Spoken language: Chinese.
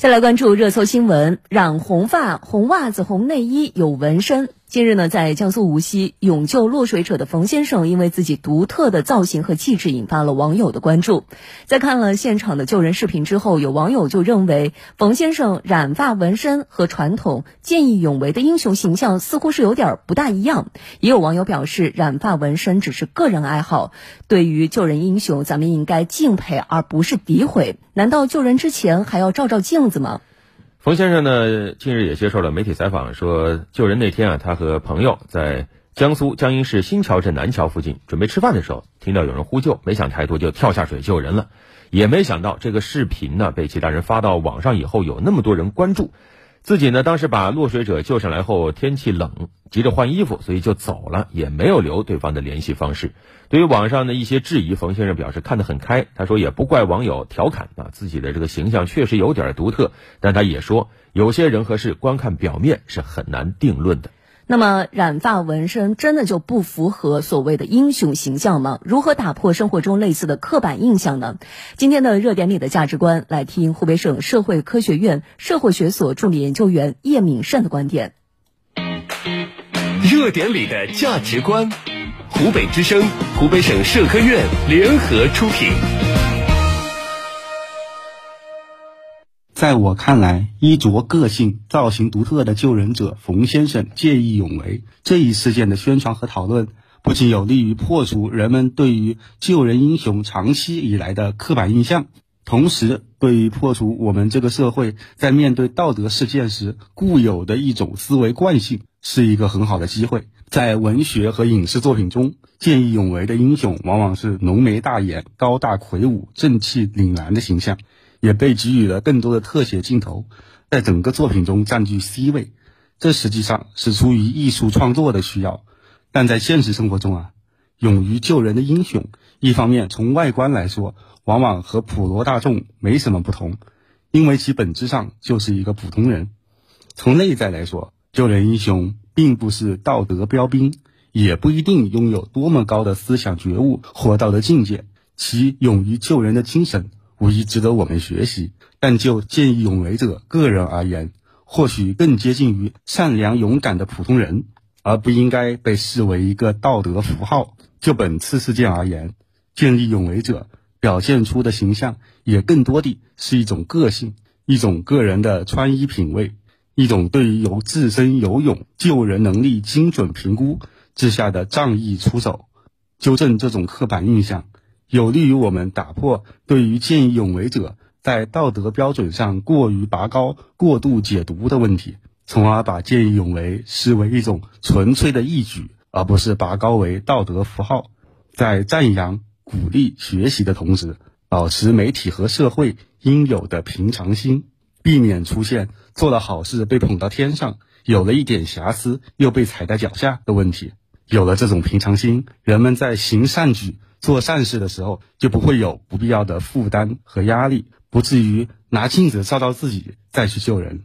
再来关注热搜新闻：染红发、红袜子、红内衣有纹身。近日呢，在江苏无锡勇救落水者的冯先生，因为自己独特的造型和气质，引发了网友的关注。在看了现场的救人视频之后，有网友就认为，冯先生染发纹身和传统见义勇为的英雄形象似乎是有点不大一样。也有网友表示，染发纹身只是个人爱好，对于救人英雄，咱们应该敬佩而不是诋毁。难道救人之前还要照照镜子吗？冯先生呢，近日也接受了媒体采访，说救人那天啊，他和朋友在江苏江阴市新桥镇南桥附近准备吃饭的时候，听到有人呼救，没想太多就跳下水救人了，也没想到这个视频呢被其他人发到网上以后，有那么多人关注。自己呢，当时把落水者救上来后，天气冷，急着换衣服，所以就走了，也没有留对方的联系方式。对于网上的一些质疑，冯先生表示看得很开。他说也不怪网友调侃啊，自己的这个形象确实有点独特，但他也说，有些人和事光看表面是很难定论的。那么染发纹身真的就不符合所谓的英雄形象吗？如何打破生活中类似的刻板印象呢？今天的热点里的价值观，来听湖北省社会科学院社会学所助理研究员叶敏胜的观点。热点里的价值观，湖北之声、湖北省社科院联合出品。在我看来，衣着个性、造型独特的救人者冯先生见义勇为这一事件的宣传和讨论，不仅有利于破除人们对于救人英雄长期以来的刻板印象，同时对于破除我们这个社会在面对道德事件时固有的一种思维惯性，是一个很好的机会。在文学和影视作品中，见义勇为的英雄往往是浓眉大眼、高大魁梧、正气凛然的形象。也被给予了更多的特写镜头，在整个作品中占据 C 位。这实际上是出于艺术创作的需要，但在现实生活中啊，勇于救人的英雄，一方面从外观来说，往往和普罗大众没什么不同，因为其本质上就是一个普通人；从内在来说，救人英雄并不是道德标兵，也不一定拥有多么高的思想觉悟或道德境界，其勇于救人的精神。无疑值得我们学习，但就见义勇为者个人而言，或许更接近于善良勇敢的普通人，而不应该被视为一个道德符号。就本次事件而言，见义勇为者表现出的形象，也更多地是一种个性，一种个人的穿衣品味，一种对于由自身游泳救人能力精准评估之下的仗义出手，纠正这种刻板印象。有利于我们打破对于见义勇为者在道德标准上过于拔高、过度解读的问题，从而把见义勇为视为一种纯粹的义举，而不是拔高为道德符号。在赞扬、鼓励、学习的同时，保持媒体和社会应有的平常心，避免出现做了好事被捧到天上，有了一点瑕疵又被踩在脚下的问题。有了这种平常心，人们在行善举。做善事的时候，就不会有不必要的负担和压力，不至于拿镜子照照自己再去救人。